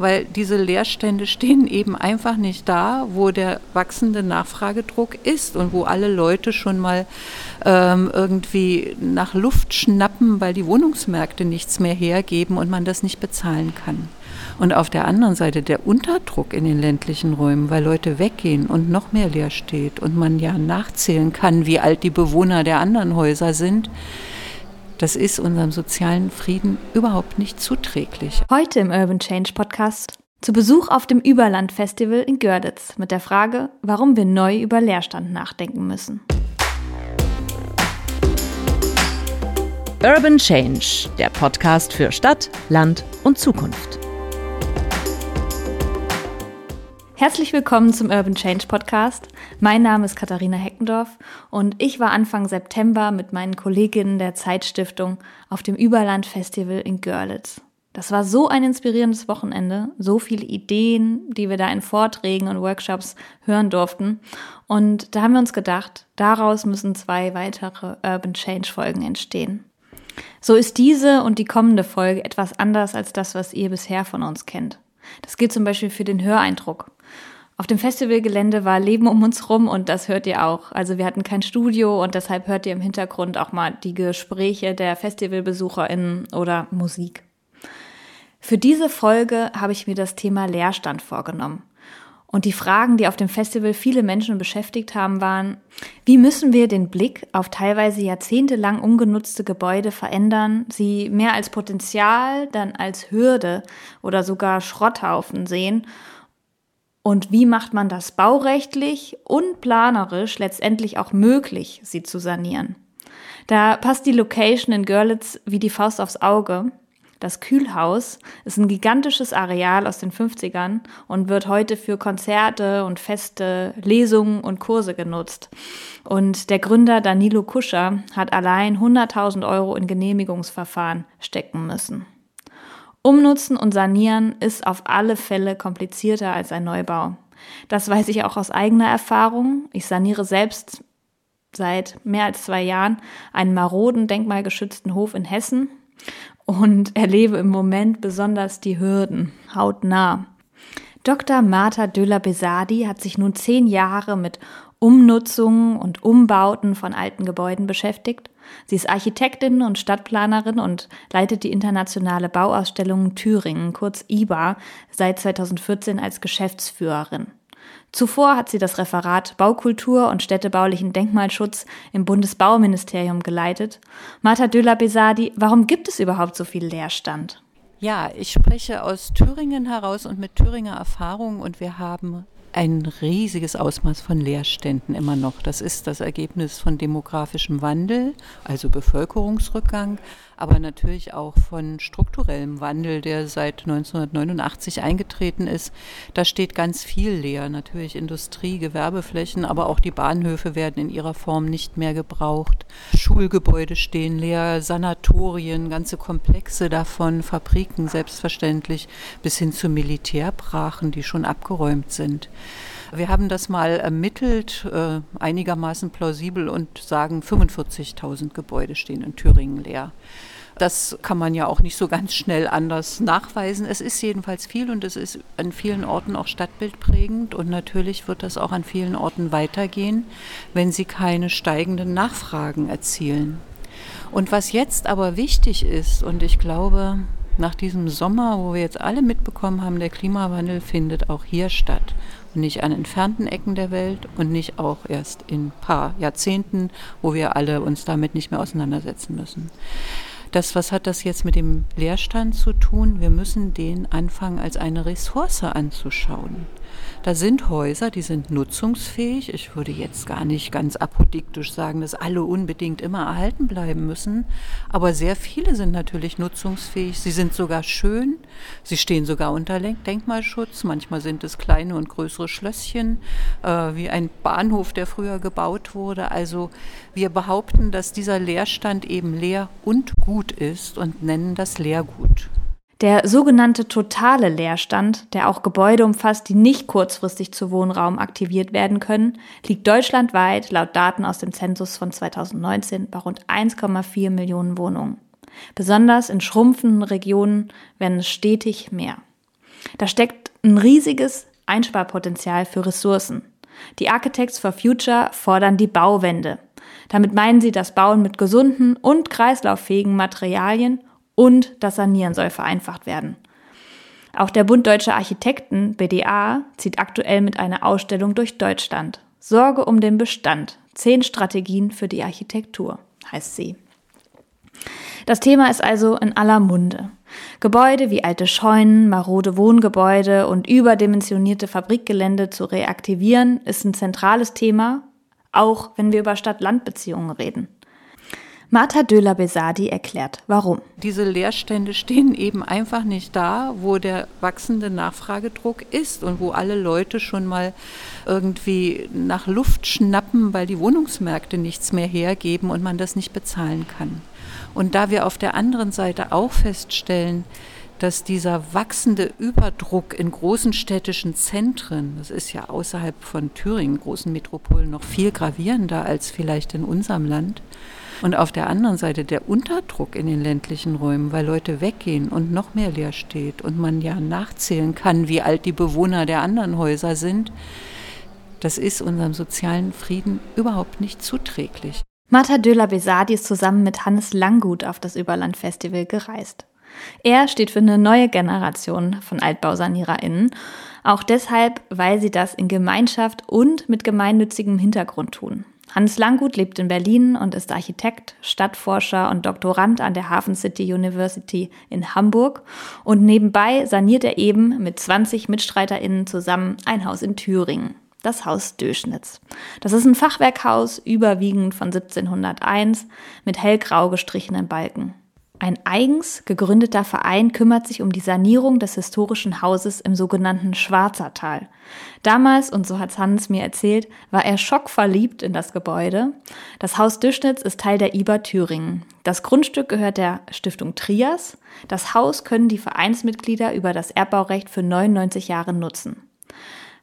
weil diese Leerstände stehen eben einfach nicht da, wo der wachsende Nachfragedruck ist und wo alle Leute schon mal ähm, irgendwie nach Luft schnappen, weil die Wohnungsmärkte nichts mehr hergeben und man das nicht bezahlen kann. Und auf der anderen Seite der Unterdruck in den ländlichen Räumen, weil Leute weggehen und noch mehr leer steht und man ja nachzählen kann, wie alt die Bewohner der anderen Häuser sind. Das ist unserem sozialen Frieden überhaupt nicht zuträglich. Heute im Urban Change Podcast zu Besuch auf dem Überland Festival in Görlitz mit der Frage, warum wir neu über Leerstand nachdenken müssen. Urban Change, der Podcast für Stadt, Land und Zukunft. Herzlich willkommen zum Urban Change Podcast. Mein Name ist Katharina Heckendorf und ich war Anfang September mit meinen Kolleginnen der Zeitstiftung auf dem Überland Festival in Görlitz. Das war so ein inspirierendes Wochenende, so viele Ideen, die wir da in Vorträgen und Workshops hören durften. Und da haben wir uns gedacht, daraus müssen zwei weitere Urban Change Folgen entstehen. So ist diese und die kommende Folge etwas anders als das, was ihr bisher von uns kennt. Das gilt zum Beispiel für den Höreindruck. Auf dem Festivalgelände war Leben um uns rum und das hört ihr auch. Also wir hatten kein Studio und deshalb hört ihr im Hintergrund auch mal die Gespräche der FestivalbesucherInnen oder Musik. Für diese Folge habe ich mir das Thema Leerstand vorgenommen. Und die Fragen, die auf dem Festival viele Menschen beschäftigt haben, waren, wie müssen wir den Blick auf teilweise jahrzehntelang ungenutzte Gebäude verändern, sie mehr als Potenzial, dann als Hürde oder sogar Schrotthaufen sehen und wie macht man das baurechtlich und planerisch letztendlich auch möglich, sie zu sanieren? Da passt die Location in Görlitz wie die Faust aufs Auge. Das Kühlhaus ist ein gigantisches Areal aus den 50ern und wird heute für Konzerte und Feste, Lesungen und Kurse genutzt. Und der Gründer Danilo Kuscher hat allein 100.000 Euro in Genehmigungsverfahren stecken müssen. Umnutzen und sanieren ist auf alle Fälle komplizierter als ein Neubau. Das weiß ich auch aus eigener Erfahrung. Ich saniere selbst seit mehr als zwei Jahren einen maroden, denkmalgeschützten Hof in Hessen und erlebe im Moment besonders die Hürden hautnah. Dr. Marta Döller-Besadi hat sich nun zehn Jahre mit Umnutzungen und Umbauten von alten Gebäuden beschäftigt. Sie ist Architektin und Stadtplanerin und leitet die internationale Bauausstellung Thüringen, kurz IBA, seit 2014 als Geschäftsführerin. Zuvor hat sie das Referat Baukultur und städtebaulichen Denkmalschutz im Bundesbauministerium geleitet. Marta Döller-Besadi, warum gibt es überhaupt so viel Leerstand? Ja, ich spreche aus Thüringen heraus und mit Thüringer Erfahrung und wir haben ein riesiges Ausmaß von Leerständen immer noch. Das ist das Ergebnis von demografischem Wandel, also Bevölkerungsrückgang, aber natürlich auch von strukturellem Wandel, der seit 1989 eingetreten ist. Da steht ganz viel leer. Natürlich Industrie, Gewerbeflächen, aber auch die Bahnhöfe werden in ihrer Form nicht mehr gebraucht. Schulgebäude stehen leer, Sanatorien, ganze Komplexe davon, Fabriken selbstverständlich, bis hin zu Militärbrachen, die schon abgeräumt sind. Wir haben das mal ermittelt, äh, einigermaßen plausibel und sagen, 45.000 Gebäude stehen in Thüringen leer. Das kann man ja auch nicht so ganz schnell anders nachweisen. Es ist jedenfalls viel und es ist an vielen Orten auch stadtbildprägend und natürlich wird das auch an vielen Orten weitergehen, wenn sie keine steigenden Nachfragen erzielen. Und was jetzt aber wichtig ist, und ich glaube, nach diesem Sommer, wo wir jetzt alle mitbekommen haben, der Klimawandel findet auch hier statt nicht an entfernten Ecken der Welt und nicht auch erst in ein paar Jahrzehnten, wo wir alle uns damit nicht mehr auseinandersetzen müssen. Das, was hat das jetzt mit dem Leerstand zu tun? Wir müssen den anfangen, als eine Ressource anzuschauen. Da sind Häuser, die sind nutzungsfähig. Ich würde jetzt gar nicht ganz apodiktisch sagen, dass alle unbedingt immer erhalten bleiben müssen. Aber sehr viele sind natürlich nutzungsfähig. Sie sind sogar schön. Sie stehen sogar unter Denkmalschutz. Manchmal sind es kleine und größere Schlösschen, äh, wie ein Bahnhof, der früher gebaut wurde. Also wir behaupten, dass dieser Leerstand eben leer und gut ist und nennen das Leergut. Der sogenannte totale Leerstand, der auch Gebäude umfasst, die nicht kurzfristig zu Wohnraum aktiviert werden können, liegt deutschlandweit laut Daten aus dem Zensus von 2019 bei rund 1,4 Millionen Wohnungen. Besonders in schrumpfenden Regionen werden es stetig mehr. Da steckt ein riesiges Einsparpotenzial für Ressourcen. Die Architects for Future fordern die Bauwende. Damit meinen sie das Bauen mit gesunden und kreislauffähigen Materialien und das Sanieren soll vereinfacht werden. Auch der Bund Deutscher Architekten, BDA, zieht aktuell mit einer Ausstellung durch Deutschland. Sorge um den Bestand. Zehn Strategien für die Architektur, heißt sie. Das Thema ist also in aller Munde. Gebäude wie alte Scheunen, marode Wohngebäude und überdimensionierte Fabrikgelände zu reaktivieren, ist ein zentrales Thema, auch wenn wir über Stadt-Land-Beziehungen reden. Martha Döler-Besadi erklärt, warum. Diese Leerstände stehen eben einfach nicht da, wo der wachsende Nachfragedruck ist und wo alle Leute schon mal irgendwie nach Luft schnappen, weil die Wohnungsmärkte nichts mehr hergeben und man das nicht bezahlen kann. Und da wir auf der anderen Seite auch feststellen, dass dieser wachsende Überdruck in großen städtischen Zentren, das ist ja außerhalb von Thüringen, großen Metropolen, noch viel gravierender als vielleicht in unserem Land. Und auf der anderen Seite der Unterdruck in den ländlichen Räumen, weil Leute weggehen und noch mehr leer steht und man ja nachzählen kann, wie alt die Bewohner der anderen Häuser sind, das ist unserem sozialen Frieden überhaupt nicht zuträglich. Martha Döler-Besadi ist zusammen mit Hannes Langgut auf das Überland-Festival gereist. Er steht für eine neue Generation von AltbausaniererInnen, auch deshalb, weil sie das in Gemeinschaft und mit gemeinnützigem Hintergrund tun. Hannes Langgut lebt in Berlin und ist Architekt, Stadtforscher und Doktorand an der Hafen City University in Hamburg. Und nebenbei saniert er eben mit 20 MitstreiterInnen zusammen ein Haus in Thüringen das Haus Döschnitz. Das ist ein Fachwerkhaus, überwiegend von 1701, mit hellgrau gestrichenen Balken. Ein eigens gegründeter Verein kümmert sich um die Sanierung des historischen Hauses im sogenannten Schwarzertal. Damals, und so hat Hans mir erzählt, war er schockverliebt in das Gebäude. Das Haus Düschnitz ist Teil der IBA Thüringen. Das Grundstück gehört der Stiftung Trias. Das Haus können die Vereinsmitglieder über das Erbbaurecht für 99 Jahre nutzen.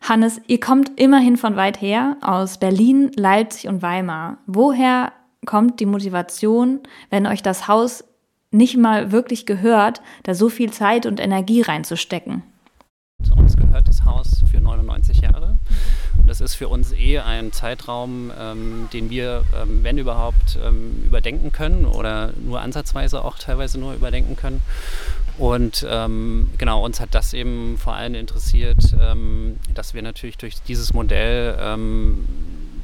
Hannes, ihr kommt immerhin von weit her, aus Berlin, Leipzig und Weimar. Woher kommt die Motivation, wenn euch das Haus nicht mal wirklich gehört, da so viel Zeit und Energie reinzustecken? Zu uns gehört das Haus für 99 Jahre. Und das ist für uns eh ein Zeitraum, ähm, den wir, ähm, wenn überhaupt, ähm, überdenken können oder nur ansatzweise auch teilweise nur überdenken können. Und ähm, genau, uns hat das eben vor allem interessiert, ähm, dass wir natürlich durch dieses Modell ähm,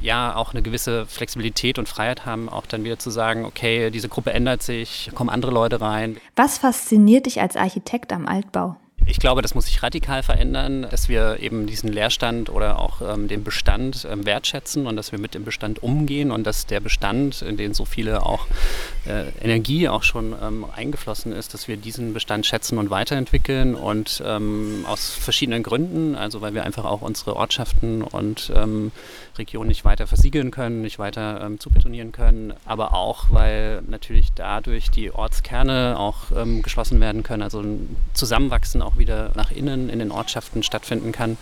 ja auch eine gewisse Flexibilität und Freiheit haben, auch dann wieder zu sagen, okay, diese Gruppe ändert sich, kommen andere Leute rein. Was fasziniert dich als Architekt am Altbau? Ich glaube, das muss sich radikal verändern, dass wir eben diesen Leerstand oder auch ähm, den Bestand ähm, wertschätzen und dass wir mit dem Bestand umgehen und dass der Bestand, in den so viele auch äh, Energie auch schon ähm, eingeflossen ist, dass wir diesen Bestand schätzen und weiterentwickeln und ähm, aus verschiedenen Gründen, also weil wir einfach auch unsere Ortschaften und ähm, Regionen nicht weiter versiegeln können, nicht weiter ähm, zubetonieren können, aber auch, weil natürlich dadurch die Ortskerne auch geschlossen werden können, also ein Zusammenwachsen auch auch wieder nach innen in den Ortschaften stattfinden kann.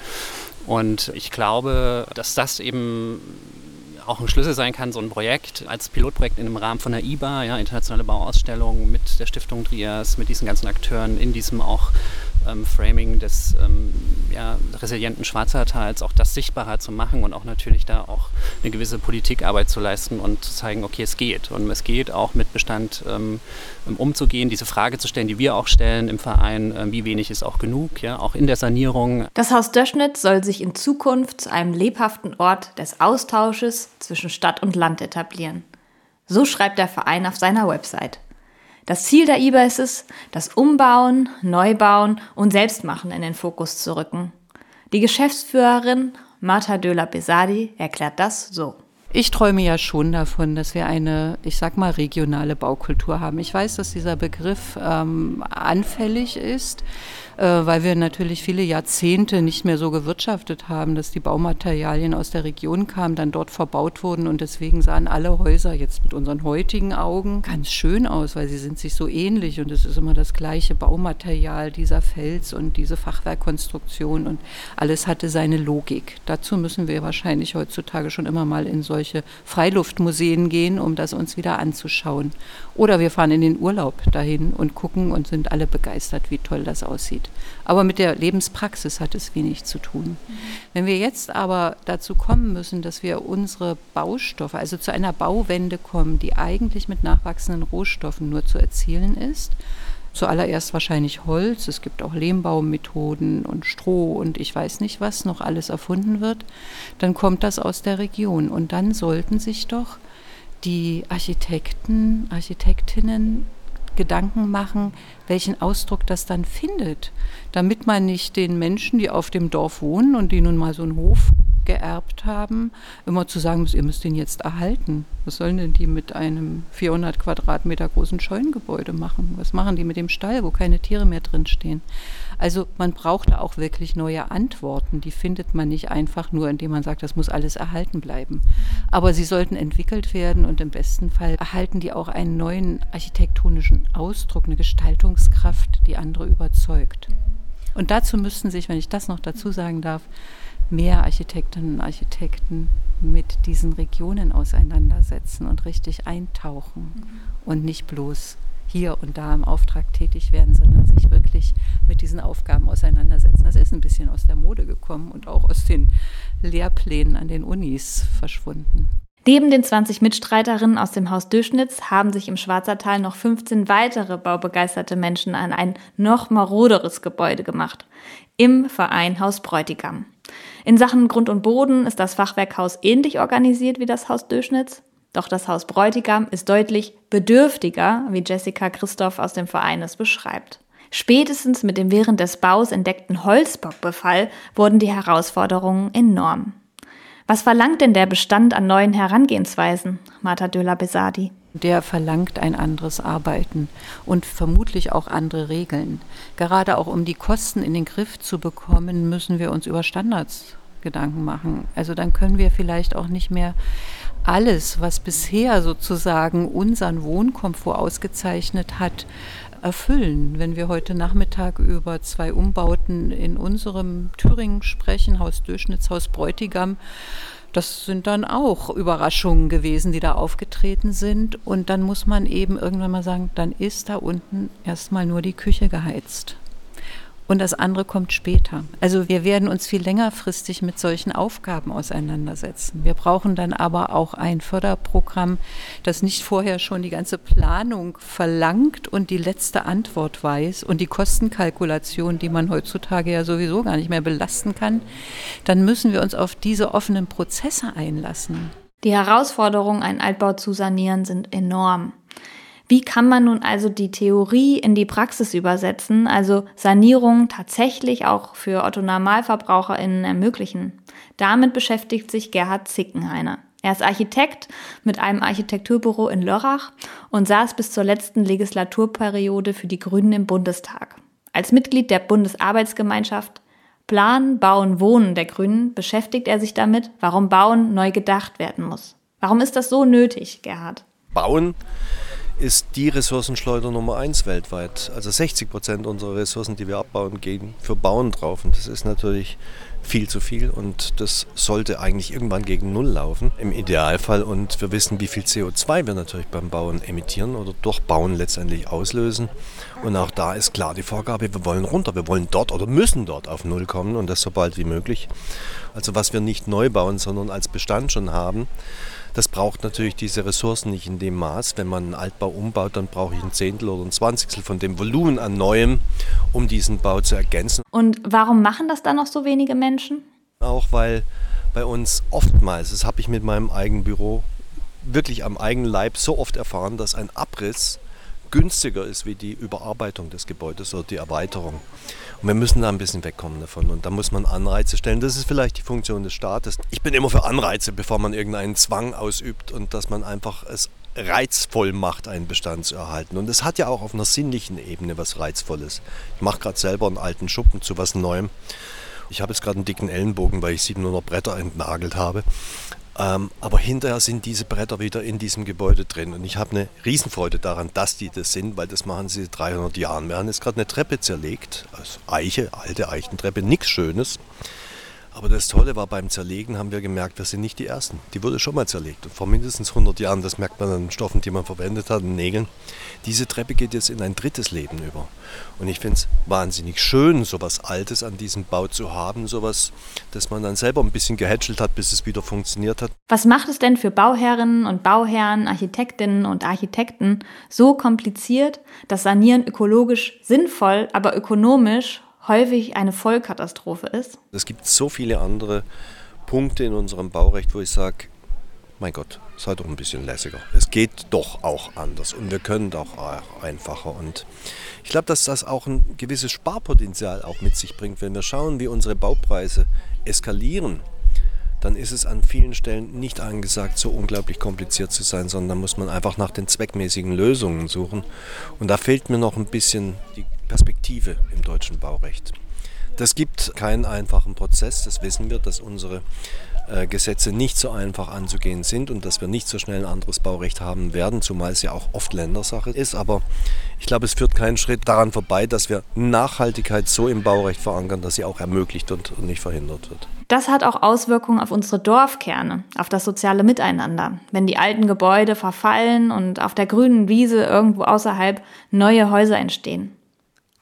Und ich glaube, dass das eben auch ein Schlüssel sein kann, so ein Projekt als Pilotprojekt in dem Rahmen von der IBA, ja, internationale Bauausstellung mit der Stiftung Trias, mit diesen ganzen Akteuren in diesem auch ähm, Framing des ähm, ja, resilienten Schwarzertals auch das sichtbarer zu machen und auch natürlich da auch eine gewisse Politikarbeit zu leisten und zu zeigen, okay, es geht. Und es geht auch mit Bestand ähm, umzugehen, diese Frage zu stellen, die wir auch stellen im Verein, äh, wie wenig ist auch genug, ja, auch in der Sanierung. Das Haus Döschnitz soll sich in Zukunft zu einem lebhaften Ort des Austausches zwischen Stadt und Land etablieren. So schreibt der Verein auf seiner Website. Das Ziel der IBA ist es, das Umbauen, Neubauen und Selbstmachen in den Fokus zu rücken. Die Geschäftsführerin Marta Döler-Besadi erklärt das so. Ich träume ja schon davon, dass wir eine, ich sag mal, regionale Baukultur haben. Ich weiß, dass dieser Begriff ähm, anfällig ist äh, weil wir natürlich viele Jahrzehnte nicht mehr so gewirtschaftet haben, dass die Baumaterialien aus der Region kamen, dann dort verbaut wurden und deswegen sahen alle Häuser jetzt mit unseren heutigen Augen ganz schön aus, weil sie sind sich so ähnlich und es ist immer das gleiche Baumaterial, dieser Fels und diese Fachwerkkonstruktion und alles hatte seine Logik. Dazu müssen wir wahrscheinlich heutzutage schon immer mal in solche Freiluftmuseen gehen, um das uns wieder anzuschauen. Oder wir fahren in den Urlaub dahin und gucken und sind alle begeistert, wie toll das aussieht. Aber mit der Lebenspraxis hat es wenig zu tun. Wenn wir jetzt aber dazu kommen müssen, dass wir unsere Baustoffe, also zu einer Bauwende kommen, die eigentlich mit nachwachsenden Rohstoffen nur zu erzielen ist, Zuallererst wahrscheinlich Holz, es gibt auch Lehmbaumethoden und Stroh und ich weiß nicht, was noch alles erfunden wird. Dann kommt das aus der Region und dann sollten sich doch die Architekten, Architektinnen Gedanken machen, welchen Ausdruck das dann findet, damit man nicht den Menschen, die auf dem Dorf wohnen und die nun mal so einen Hof geerbt haben, immer zu sagen muss, ihr müsst den jetzt erhalten. Was sollen denn die mit einem 400 Quadratmeter großen Scheunengebäude machen? Was machen die mit dem Stall, wo keine Tiere mehr drinstehen? Also man braucht da auch wirklich neue Antworten. Die findet man nicht einfach nur, indem man sagt, das muss alles erhalten bleiben. Aber sie sollten entwickelt werden und im besten Fall erhalten die auch einen neuen architektonischen Ausdruck, eine Gestaltungskraft, die andere überzeugt. Und dazu müssten sich, wenn ich das noch dazu sagen darf, mehr Architektinnen und Architekten mit diesen Regionen auseinandersetzen und richtig eintauchen mhm. und nicht bloß hier und da im Auftrag tätig werden, sondern sich wirklich mit diesen Aufgaben auseinandersetzen. Das ist ein bisschen aus der Mode gekommen und auch aus den Lehrplänen an den Unis verschwunden. Neben den 20 Mitstreiterinnen aus dem Haus Döschnitz haben sich im Schwarzertal noch 15 weitere baubegeisterte Menschen an ein noch maroderes Gebäude gemacht. Im Verein Haus Bräutigam. In Sachen Grund und Boden ist das Fachwerkhaus ähnlich organisiert wie das Haus Döschnitz. Doch das Haus Bräutigam ist deutlich bedürftiger, wie Jessica Christoph aus dem Verein es beschreibt. Spätestens mit dem während des Baus entdeckten Holzbockbefall wurden die Herausforderungen enorm. Was verlangt denn der Bestand an neuen Herangehensweisen, Marta Döller-Besadi? Der verlangt ein anderes Arbeiten und vermutlich auch andere Regeln. Gerade auch um die Kosten in den Griff zu bekommen, müssen wir uns über Standards Gedanken machen. Also dann können wir vielleicht auch nicht mehr alles, was bisher sozusagen unseren Wohnkomfort ausgezeichnet hat, erfüllen. Wenn wir heute Nachmittag über zwei Umbauten in unserem Thüringen sprechen, Haus Durchschnitts, Haus Bräutigam, das sind dann auch Überraschungen gewesen, die da aufgetreten sind. Und dann muss man eben irgendwann mal sagen, dann ist da unten erstmal nur die Küche geheizt und das andere kommt später. Also wir werden uns viel längerfristig mit solchen Aufgaben auseinandersetzen. Wir brauchen dann aber auch ein Förderprogramm, das nicht vorher schon die ganze Planung verlangt und die letzte Antwort weiß und die Kostenkalkulation, die man heutzutage ja sowieso gar nicht mehr belasten kann. Dann müssen wir uns auf diese offenen Prozesse einlassen. Die Herausforderungen, einen Altbau zu sanieren, sind enorm. Wie kann man nun also die Theorie in die Praxis übersetzen, also Sanierung tatsächlich auch für Otto NormalverbraucherInnen ermöglichen? Damit beschäftigt sich Gerhard Zickenhainer. Er ist Architekt mit einem Architekturbüro in Lörrach und saß bis zur letzten Legislaturperiode für die Grünen im Bundestag. Als Mitglied der Bundesarbeitsgemeinschaft Plan, Bauen, Wohnen der Grünen beschäftigt er sich damit, warum Bauen neu gedacht werden muss. Warum ist das so nötig, Gerhard? Bauen ist die Ressourcenschleuder Nummer eins weltweit. Also 60 Prozent unserer Ressourcen, die wir abbauen, gehen für Bauen drauf. Und das ist natürlich viel zu viel und das sollte eigentlich irgendwann gegen Null laufen im Idealfall. Und wir wissen, wie viel CO2 wir natürlich beim Bauen emittieren oder durch Bauen letztendlich auslösen. Und auch da ist klar die Vorgabe, wir wollen runter, wir wollen dort oder müssen dort auf Null kommen und das so bald wie möglich. Also was wir nicht neu bauen, sondern als Bestand schon haben, das braucht natürlich diese Ressourcen nicht in dem Maß. Wenn man einen Altbau umbaut, dann brauche ich ein Zehntel oder ein Zwanzigstel von dem Volumen an Neuem, um diesen Bau zu ergänzen. Und warum machen das dann noch so wenige Menschen? Auch weil bei uns oftmals, das habe ich mit meinem eigenen Büro wirklich am eigenen Leib so oft erfahren, dass ein Abriss günstiger ist wie die Überarbeitung des Gebäudes oder die Erweiterung. Und wir müssen da ein bisschen wegkommen davon. Und da muss man Anreize stellen. Das ist vielleicht die Funktion des Staates. Ich bin immer für Anreize, bevor man irgendeinen Zwang ausübt und dass man einfach es reizvoll macht, einen Bestand zu erhalten. Und es hat ja auch auf einer sinnlichen Ebene was Reizvolles. Ich mache gerade selber einen alten Schuppen zu was Neuem. Ich habe jetzt gerade einen dicken Ellenbogen, weil ich 700 Bretter entnagelt habe. Ähm, aber hinterher sind diese Bretter wieder in diesem Gebäude drin. Und ich habe eine Riesenfreude daran, dass die das sind, weil das machen sie 300 Jahren. Wir haben jetzt gerade eine Treppe zerlegt, also Eiche, alte Eichentreppe, nichts Schönes. Aber das Tolle war, beim Zerlegen haben wir gemerkt, wir sind nicht die Ersten. Die wurde schon mal zerlegt. Und vor mindestens 100 Jahren, das merkt man an Stoffen, die man verwendet hat, an Nägeln. Diese Treppe geht jetzt in ein drittes Leben über. Und ich finde es wahnsinnig schön, so was Altes an diesem Bau zu haben, sowas, dass man dann selber ein bisschen gehätschelt hat, bis es wieder funktioniert hat. Was macht es denn für Bauherrinnen und Bauherren, Architektinnen und Architekten so kompliziert, dass Sanieren ökologisch sinnvoll, aber ökonomisch häufig eine Vollkatastrophe ist? Es gibt so viele andere Punkte in unserem Baurecht, wo ich sage, mein Gott, sei doch ein bisschen lässiger. Es geht doch auch anders und wir können doch auch einfacher. Und ich glaube, dass das auch ein gewisses Sparpotenzial auch mit sich bringt. Wenn wir schauen, wie unsere Baupreise eskalieren, dann ist es an vielen Stellen nicht angesagt, so unglaublich kompliziert zu sein, sondern muss man einfach nach den zweckmäßigen Lösungen suchen. Und da fehlt mir noch ein bisschen die Perspektive im deutschen Baurecht. Das gibt keinen einfachen Prozess, das wissen wir, dass unsere Gesetze nicht so einfach anzugehen sind und dass wir nicht so schnell ein anderes Baurecht haben werden, zumal es ja auch oft Ländersache ist. Aber ich glaube, es führt keinen Schritt daran vorbei, dass wir Nachhaltigkeit so im Baurecht verankern, dass sie auch ermöglicht und nicht verhindert wird. Das hat auch Auswirkungen auf unsere Dorfkerne, auf das soziale Miteinander. Wenn die alten Gebäude verfallen und auf der grünen Wiese irgendwo außerhalb neue Häuser entstehen.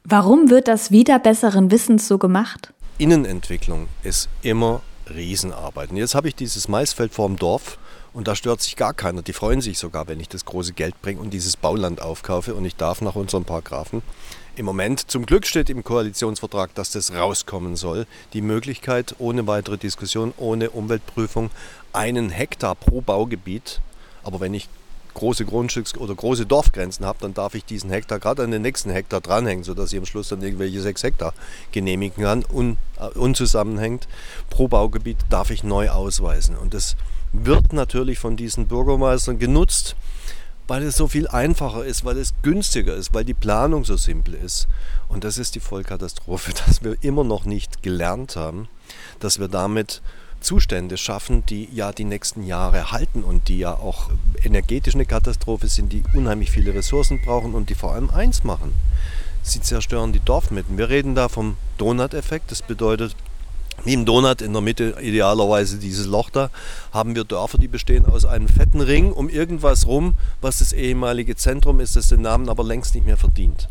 Warum wird das wieder besseren Wissens so gemacht? Innenentwicklung ist immer Riesenarbeit. Und jetzt habe ich dieses Maisfeld vorm Dorf und da stört sich gar keiner. Die freuen sich sogar, wenn ich das große Geld bringe und dieses Bauland aufkaufe und ich darf nach unseren Paragraphen. Im Moment, zum Glück steht im Koalitionsvertrag, dass das rauskommen soll, die Möglichkeit, ohne weitere Diskussion, ohne Umweltprüfung, einen Hektar pro Baugebiet, aber wenn ich große Grundstücks- oder große Dorfgrenzen habe, dann darf ich diesen Hektar gerade an den nächsten Hektar dranhängen, sodass ich am Schluss dann irgendwelche sechs Hektar genehmigen kann. Un, äh, unzusammenhängend pro Baugebiet darf ich neu ausweisen. Und das wird natürlich von diesen Bürgermeistern genutzt, weil es so viel einfacher ist, weil es günstiger ist, weil die Planung so simpel ist. Und das ist die Vollkatastrophe, dass wir immer noch nicht gelernt haben, dass wir damit Zustände schaffen, die ja die nächsten Jahre halten und die ja auch energetisch eine Katastrophe sind, die unheimlich viele Ressourcen brauchen und die vor allem eins machen. Sie zerstören die Dorfmitten. Wir reden da vom Donut-Effekt. Das bedeutet, wie im Donut in der Mitte idealerweise dieses Loch da, haben wir Dörfer, die bestehen aus einem fetten Ring um irgendwas rum, was das ehemalige Zentrum ist, das den Namen aber längst nicht mehr verdient.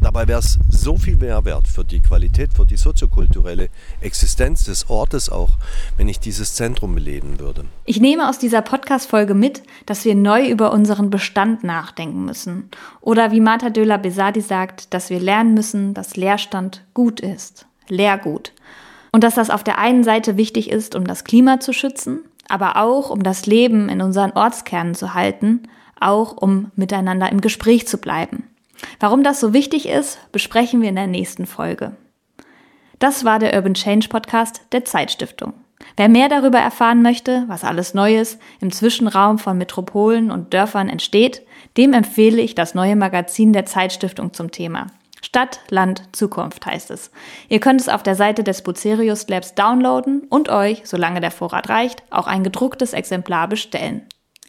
Dabei wäre es so viel mehr wert für die Qualität, für die soziokulturelle Existenz des Ortes auch, wenn ich dieses Zentrum beleben würde. Ich nehme aus dieser Podcast-Folge mit, dass wir neu über unseren Bestand nachdenken müssen. Oder wie Marta Döler-Besadi sagt, dass wir lernen müssen, dass Leerstand gut ist. Leergut. Und dass das auf der einen Seite wichtig ist, um das Klima zu schützen, aber auch um das Leben in unseren Ortskernen zu halten, auch um miteinander im Gespräch zu bleiben. Warum das so wichtig ist, besprechen wir in der nächsten Folge. Das war der Urban Change Podcast der Zeitstiftung. Wer mehr darüber erfahren möchte, was alles Neues im Zwischenraum von Metropolen und Dörfern entsteht, dem empfehle ich das neue Magazin der Zeitstiftung zum Thema. Stadt, Land, Zukunft heißt es. Ihr könnt es auf der Seite des Bucerius Labs downloaden und euch, solange der Vorrat reicht, auch ein gedrucktes Exemplar bestellen.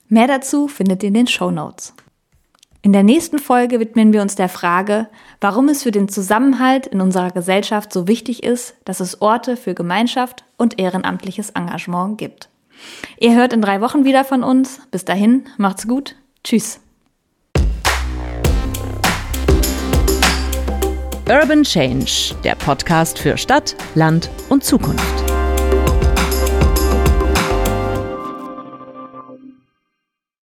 Mehr dazu findet ihr in den Show Notes. In der nächsten Folge widmen wir uns der Frage, warum es für den Zusammenhalt in unserer Gesellschaft so wichtig ist, dass es Orte für Gemeinschaft und ehrenamtliches Engagement gibt. Ihr hört in drei Wochen wieder von uns. Bis dahin, macht's gut. Tschüss. Urban Change, der Podcast für Stadt, Land und Zukunft.